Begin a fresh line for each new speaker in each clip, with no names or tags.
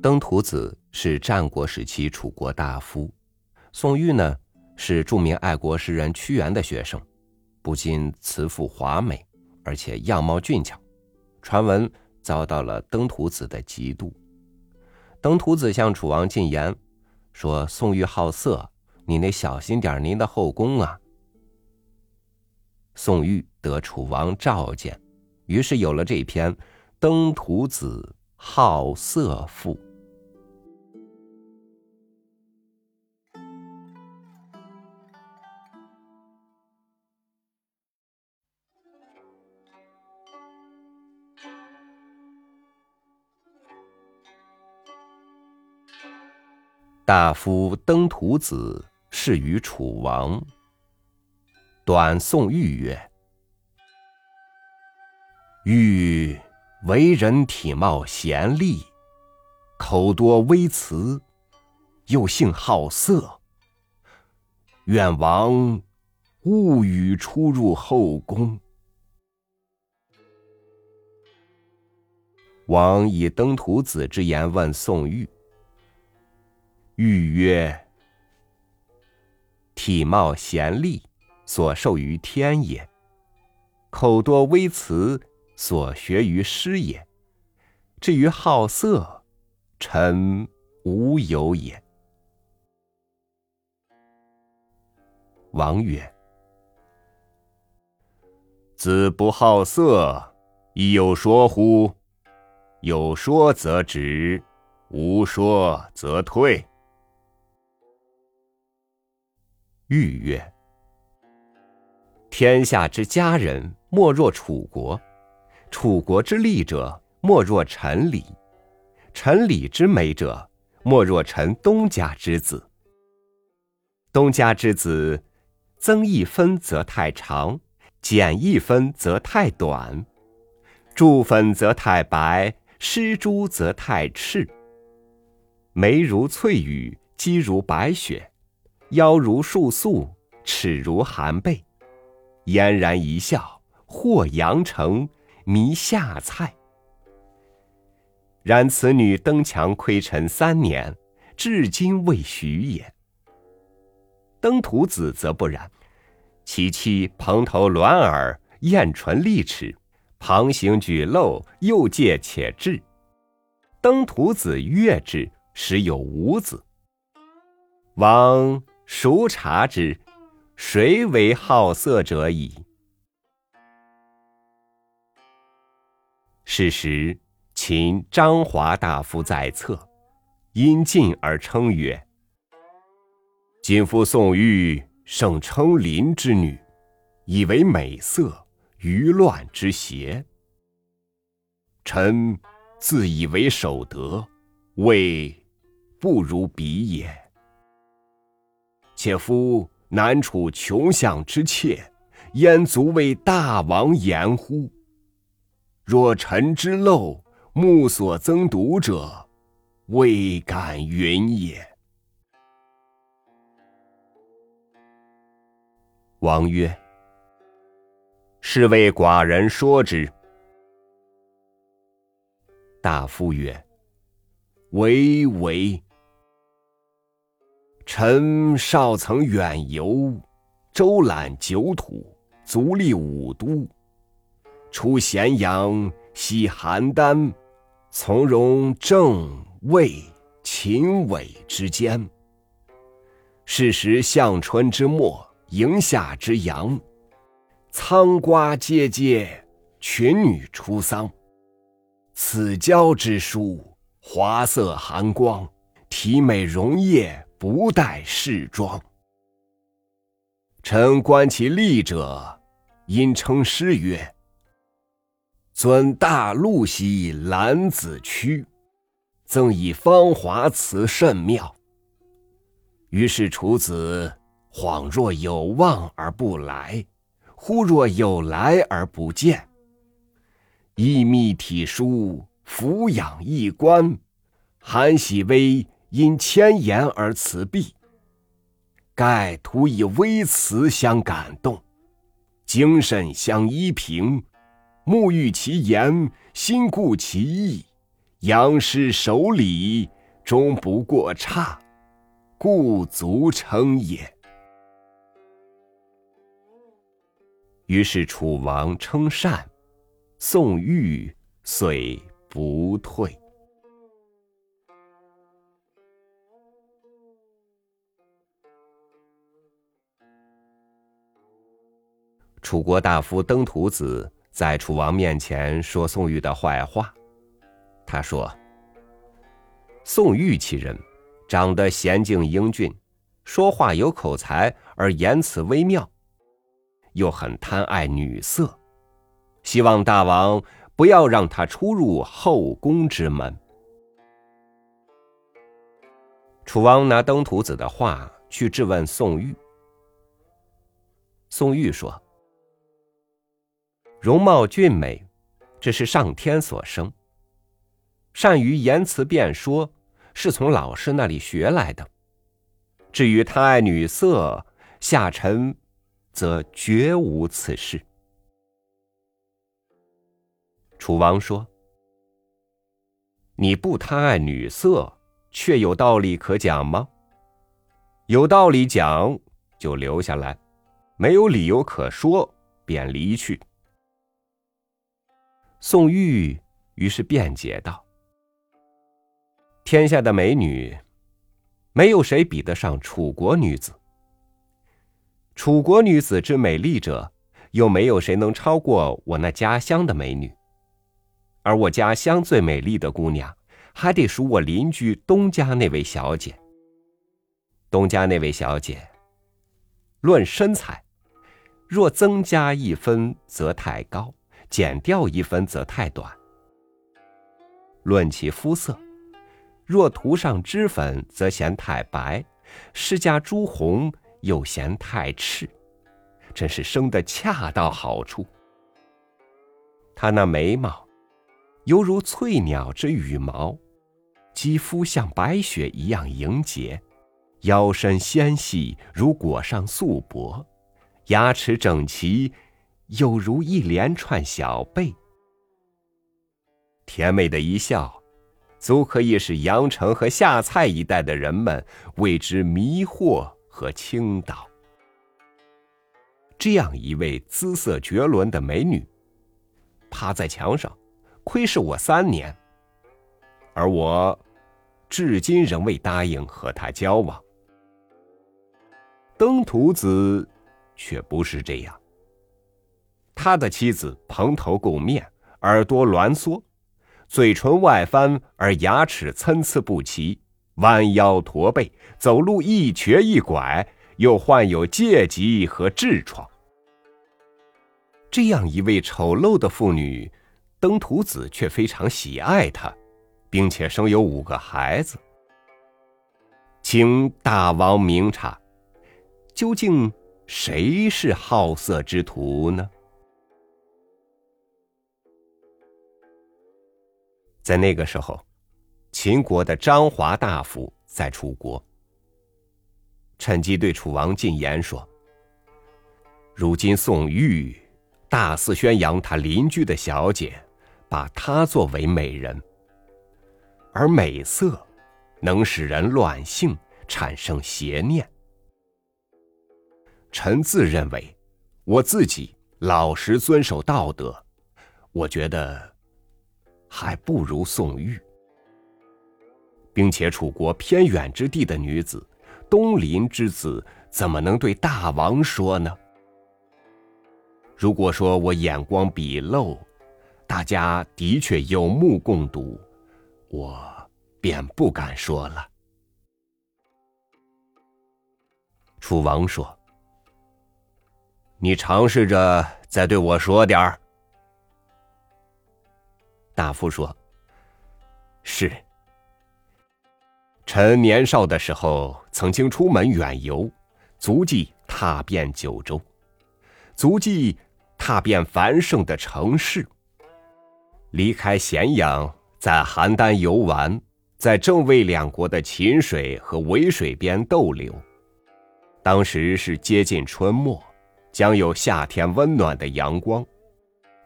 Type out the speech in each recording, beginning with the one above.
登徒子是战国时期楚国大夫，宋玉呢是著名爱国诗人屈原的学生，不仅辞赋华美，而且样貌俊俏，传闻遭到了登徒子的嫉妒。登徒子向楚王进言说：“宋玉好色，你得小心点您的后宫啊。”宋玉得楚王召见，于是有了这篇《登徒子好色赋》。大夫登徒子是于楚王。短宋玉曰：“玉为人体貌贤丽，口多微辞，又性好色。愿王勿与出入后宫。”王以登徒子之言问宋玉。玉曰：“体貌贤丽，所受于天也；口多微辞，所学于师也。至于好色，臣无有也。”王曰：“子不好色，亦有说乎？有说则止，无说则退。”玉曰：“天下之佳人，莫若楚国；楚国之丽者，莫若陈李；陈李之美者，莫若陈东家之子。东家之子，增一分则太长，减一分则太短；注粉则太白，施朱则太赤。眉如翠羽，肌如白雪。”腰如束素，齿如含贝，嫣然一笑，或阳城，迷下菜。然此女登墙窥尘三年，至今未许也。登徒子则不然，其妻蓬头卵耳，艳唇丽齿，旁行举陋，又介且智。登徒子悦之，时有五子。王。孰察之？谁为好色者矣？是时，秦张华大夫在侧，因进而称曰：“今夫宋玉盛称邻之女，以为美色，愚乱之邪。臣自以为守德，未不如彼也。”且夫南楚穷相之妾，焉足为大王言乎？若臣之陋，目所增睹者，未敢云也。王曰：“是为寡人说之。”大夫曰：“唯唯。”臣少曾远游，周览九土，足历五都，出咸阳，西邯郸，从容郑、魏、秦、韦之间。是时向春之末，迎夏之阳，仓瓜阶阶，群女出丧。此交之书，华色含光，体美容艳。不待侍装。臣观其立者，因称诗曰：“尊大陆兮兰子躯，赠以芳华辞甚妙。”于是楚子恍若有望而不来，忽若有来而不见。衣密体疏，俯仰一观，韩喜微。因千言而辞毕，盖徒以微词相感动，精神相依凭，沐浴其言，心顾其意，杨师守礼，终不过差，故足称也。”于是楚王称善，宋玉遂不退。楚国大夫登徒子在楚王面前说宋玉的坏话。他说：“宋玉其人，长得娴静英俊，说话有口才，而言辞微妙。”又很贪爱女色，希望大王不要让他出入后宫之门。楚王拿登徒子的话去质问宋玉。宋玉说：“容貌俊美，这是上天所生；善于言辞辩说，是从老师那里学来的。至于贪爱女色，下臣。”则绝无此事。楚王说：“你不贪爱女色，却有道理可讲吗？有道理讲，就留下来；没有理由可说，便离去。”宋玉于是辩解道：“天下的美女，没有谁比得上楚国女子。”楚国女子之美丽者，又没有谁能超过我那家乡的美女。而我家乡最美丽的姑娘，还得数我邻居东家那位小姐。东家那位小姐，论身材，若增加一分则太高，减掉一分则太短；论其肤色，若涂上脂粉则显太白，施加朱红。又嫌太赤，真是生得恰到好处。他那眉毛，犹如翠鸟之羽毛；肌肤像白雪一样莹洁；腰身纤细如裹上素帛；牙齿整齐，有如一连串小贝。甜美的一笑，足可以使阳城和下蔡一带的人们为之迷惑。和倾倒，这样一位姿色绝伦的美女，趴在墙上，窥视我三年，而我至今仍未答应和她交往。登徒子却不是这样，他的妻子蓬头垢面，耳朵挛缩，嘴唇外翻而牙齿参差不齐。弯腰驼背，走路一瘸一拐，又患有疥疾和痔疮。这样一位丑陋的妇女，登徒子却非常喜爱她，并且生有五个孩子。请大王明察，究竟谁是好色之徒呢？在那个时候。秦国的张华大夫在楚国，趁机对楚王进言说：“如今宋玉大肆宣扬他邻居的小姐，把她作为美人，而美色能使人乱性，产生邪念。臣自认为，我自己老实遵守道德，我觉得还不如宋玉。”并且楚国偏远之地的女子，东邻之子，怎么能对大王说呢？如果说我眼光鄙陋，大家的确有目共睹，我便不敢说了。楚王说：“你尝试着再对我说点儿。”大夫说：“是。”臣年少的时候，曾经出门远游，足迹踏遍九州，足迹踏遍繁盛的城市。离开咸阳，在邯郸游玩，在郑魏两国的秦水和渭水边逗留。当时是接近春末，将有夏天温暖的阳光，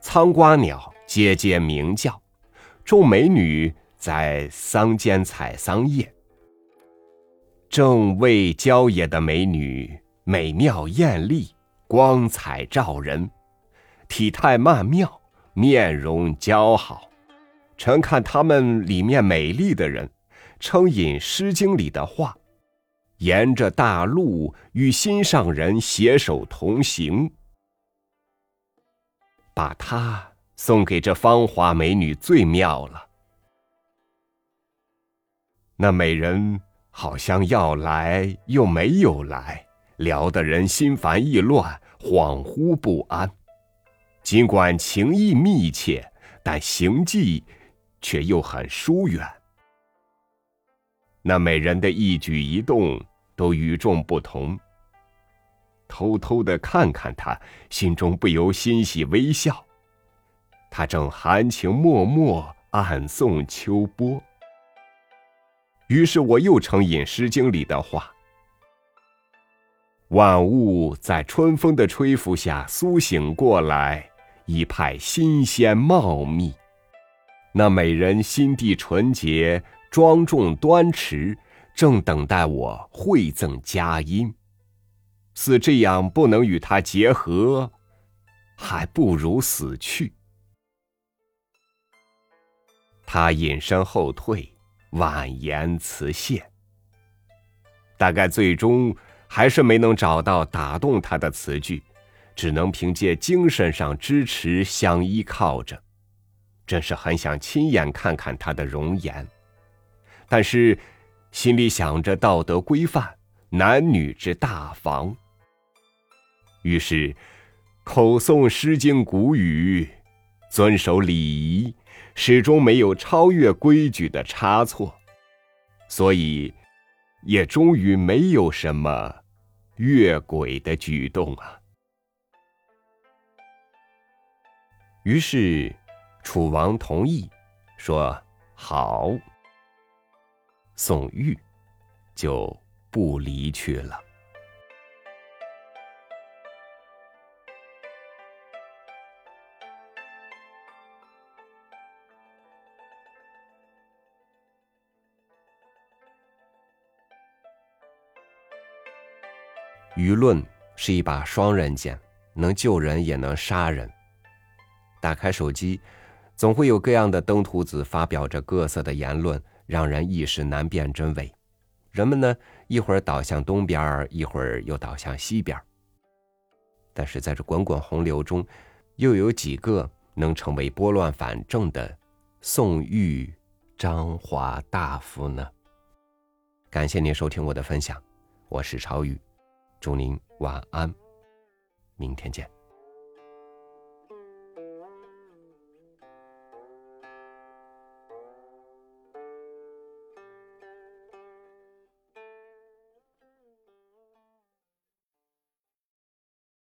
苍瓜鸟节节鸣叫，众美女在桑间采桑叶。正为郊野的美女，美妙艳丽，光彩照人，体态曼妙，面容姣好。臣看他们里面美丽的人，称引《诗经》里的话，沿着大路与心上人携手同行。把她送给这芳华美女最妙了。那美人好像要来又没有来，聊得人心烦意乱，恍惚不安。尽管情意密切，但行迹却又很疏远。那美人的一举一动都与众不同。偷偷的看看她，心中不由欣喜微笑。他正含情脉脉暗送秋波。于是我又承引《诗经》里的话：“万物在春风的吹拂下苏醒过来，一派新鲜茂密。那美人心地纯洁，庄重端持，正等待我惠赠佳音。似这样不能与她结合，还不如死去。”他隐身后退。婉言辞谢，大概最终还是没能找到打动他的词句，只能凭借精神上支持相依靠着。真是很想亲眼看看他的容颜，但是心里想着道德规范、男女之大防，于是口诵《诗经》古语，遵守礼仪。始终没有超越规矩的差错，所以也终于没有什么越轨的举动啊。于是楚王同意，说好，宋玉就不离去了。舆论是一把双刃剑，能救人也能杀人。打开手机，总会有各样的登徒子发表着各色的言论，让人一时难辨真伪。人们呢，一会儿倒向东边，一会儿又倒向西边。但是在这滚滚洪流中，又有几个能成为拨乱反正的宋玉、张华大夫呢？感谢您收听我的分享，我是超宇。祝您晚安，明天见。